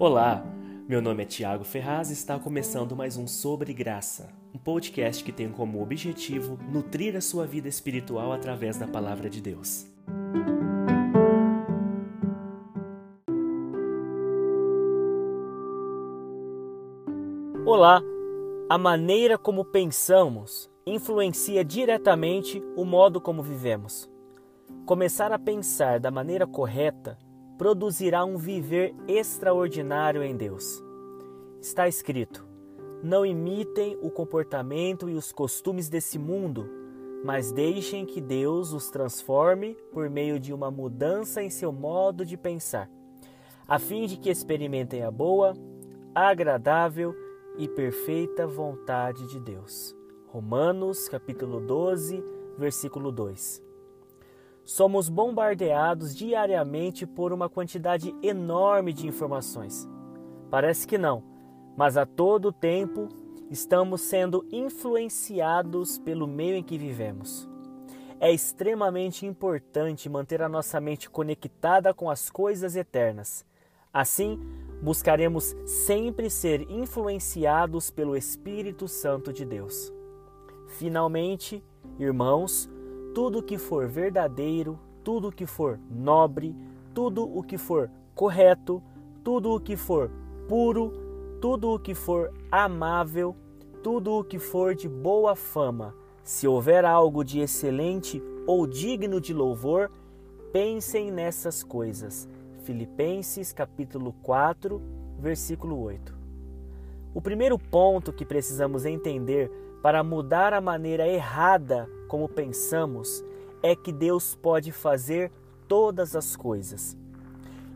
Olá, meu nome é Tiago Ferraz e está começando mais um Sobre Graça, um podcast que tem como objetivo nutrir a sua vida espiritual através da palavra de Deus. Olá, a maneira como pensamos influencia diretamente o modo como vivemos. Começar a pensar da maneira correta produzirá um viver extraordinário em Deus. Está escrito: Não imitem o comportamento e os costumes desse mundo, mas deixem que Deus os transforme por meio de uma mudança em seu modo de pensar, a fim de que experimentem a boa, agradável e perfeita vontade de Deus. Romanos capítulo 12, versículo 2. Somos bombardeados diariamente por uma quantidade enorme de informações. Parece que não, mas a todo tempo estamos sendo influenciados pelo meio em que vivemos. É extremamente importante manter a nossa mente conectada com as coisas eternas. Assim, buscaremos sempre ser influenciados pelo Espírito Santo de Deus. Finalmente, irmãos, tudo que for verdadeiro, tudo que for nobre, tudo o que for correto, tudo o que for puro, tudo o que for amável, tudo o que for de boa fama, se houver algo de excelente ou digno de louvor, pensem nessas coisas. Filipenses capítulo 4, versículo 8. O primeiro ponto que precisamos entender para mudar a maneira errada como pensamos é que Deus pode fazer todas as coisas.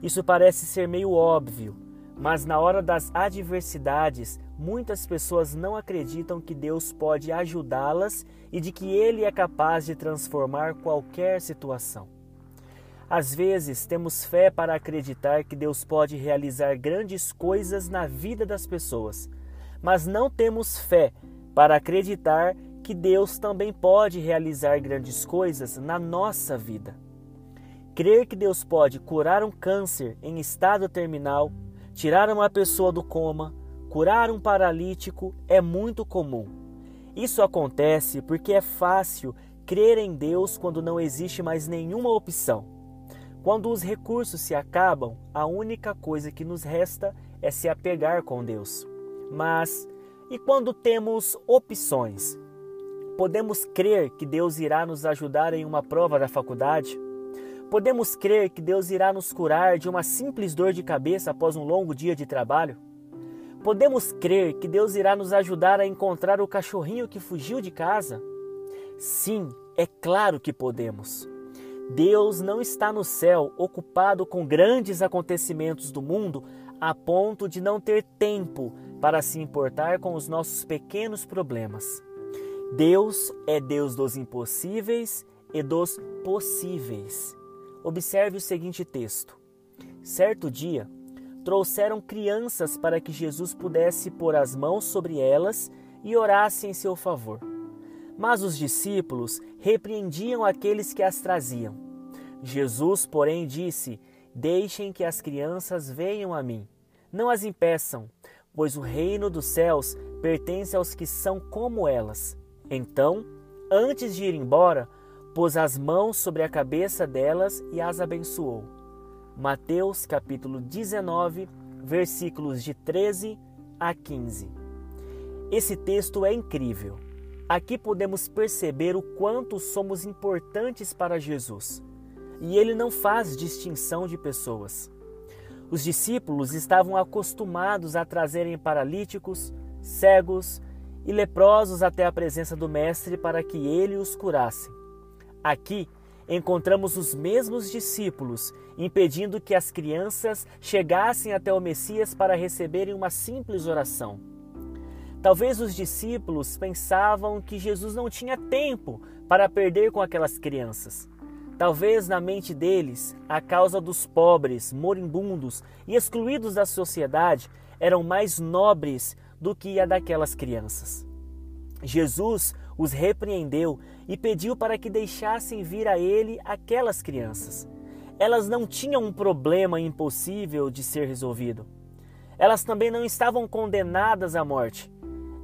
Isso parece ser meio óbvio, mas na hora das adversidades, muitas pessoas não acreditam que Deus pode ajudá-las e de que Ele é capaz de transformar qualquer situação. Às vezes, temos fé para acreditar que Deus pode realizar grandes coisas na vida das pessoas, mas não temos fé para acreditar que Deus também pode realizar grandes coisas na nossa vida. Crer que Deus pode curar um câncer em estado terminal, tirar uma pessoa do coma, curar um paralítico é muito comum. Isso acontece porque é fácil crer em Deus quando não existe mais nenhuma opção. Quando os recursos se acabam, a única coisa que nos resta é se apegar com Deus. Mas e quando temos opções? Podemos crer que Deus irá nos ajudar em uma prova da faculdade? Podemos crer que Deus irá nos curar de uma simples dor de cabeça após um longo dia de trabalho? Podemos crer que Deus irá nos ajudar a encontrar o cachorrinho que fugiu de casa? Sim, é claro que podemos. Deus não está no céu ocupado com grandes acontecimentos do mundo a ponto de não ter tempo para se importar com os nossos pequenos problemas. Deus é Deus dos impossíveis e dos possíveis. Observe o seguinte texto: Certo dia, trouxeram crianças para que Jesus pudesse pôr as mãos sobre elas e orasse em seu favor. Mas os discípulos repreendiam aqueles que as traziam. Jesus, porém, disse: Deixem que as crianças venham a mim. Não as impeçam, pois o reino dos céus pertence aos que são como elas. Então, antes de ir embora, pôs as mãos sobre a cabeça delas e as abençoou. Mateus capítulo 19, versículos de 13 a 15. Esse texto é incrível. Aqui podemos perceber o quanto somos importantes para Jesus. E ele não faz distinção de pessoas. Os discípulos estavam acostumados a trazerem paralíticos, cegos e leprosos até a presença do Mestre para que ele os curasse. Aqui encontramos os mesmos discípulos impedindo que as crianças chegassem até o Messias para receberem uma simples oração. Talvez os discípulos pensavam que Jesus não tinha tempo para perder com aquelas crianças. Talvez na mente deles, a causa dos pobres, moribundos e excluídos da sociedade eram mais nobres do que a daquelas crianças. Jesus os repreendeu e pediu para que deixassem vir a ele aquelas crianças. Elas não tinham um problema impossível de ser resolvido. Elas também não estavam condenadas à morte.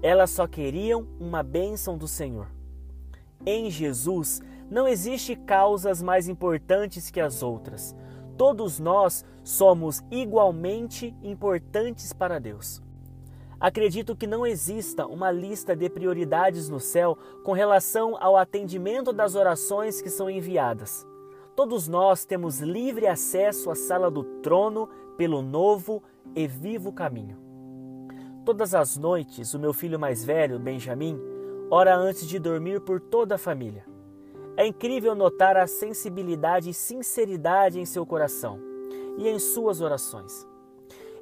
Elas só queriam uma bênção do Senhor. Em Jesus não existe causas mais importantes que as outras. Todos nós somos igualmente importantes para Deus. Acredito que não exista uma lista de prioridades no céu com relação ao atendimento das orações que são enviadas. Todos nós temos livre acesso à sala do trono pelo novo e vivo caminho. Todas as noites, o meu filho mais velho, Benjamin, ora antes de dormir por toda a família. É incrível notar a sensibilidade e sinceridade em seu coração e em suas orações.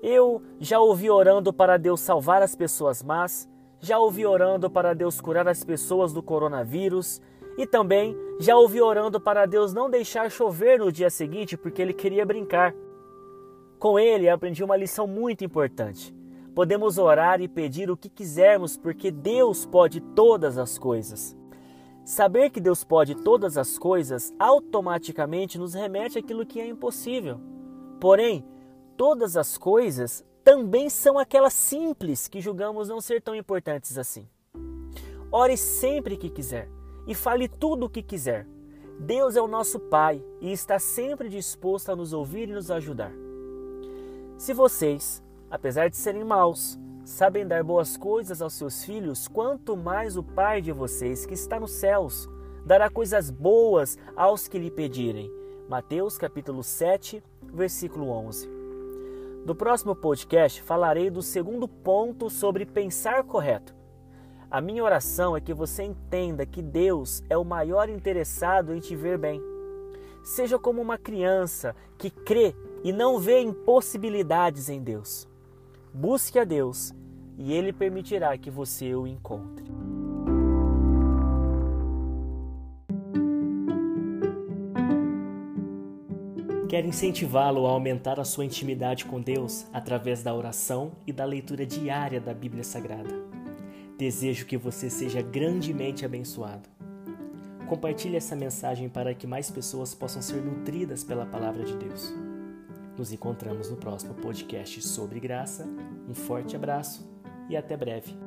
Eu já ouvi orando para Deus salvar as pessoas más, já ouvi orando para Deus curar as pessoas do coronavírus e também já ouvi orando para Deus não deixar chover no dia seguinte porque ele queria brincar. Com ele aprendi uma lição muito importante. Podemos orar e pedir o que quisermos porque Deus pode todas as coisas. Saber que Deus pode todas as coisas automaticamente nos remete àquilo que é impossível. Porém, todas as coisas também são aquelas simples que julgamos não ser tão importantes assim. Ore sempre que quiser e fale tudo o que quiser. Deus é o nosso Pai e está sempre disposto a nos ouvir e nos ajudar. Se vocês, apesar de serem maus, sabem dar boas coisas aos seus filhos, quanto mais o Pai de vocês que está nos céus dará coisas boas aos que lhe pedirem. Mateus capítulo 7, versículo 11. No próximo podcast falarei do segundo ponto sobre pensar correto. A minha oração é que você entenda que Deus é o maior interessado em te ver bem. Seja como uma criança que crê e não vê impossibilidades em Deus. Busque a Deus e Ele permitirá que você o encontre. Quer incentivá-lo a aumentar a sua intimidade com Deus através da oração e da leitura diária da Bíblia Sagrada. Desejo que você seja grandemente abençoado. Compartilhe essa mensagem para que mais pessoas possam ser nutridas pela palavra de Deus. Nos encontramos no próximo podcast sobre graça. Um forte abraço e até breve.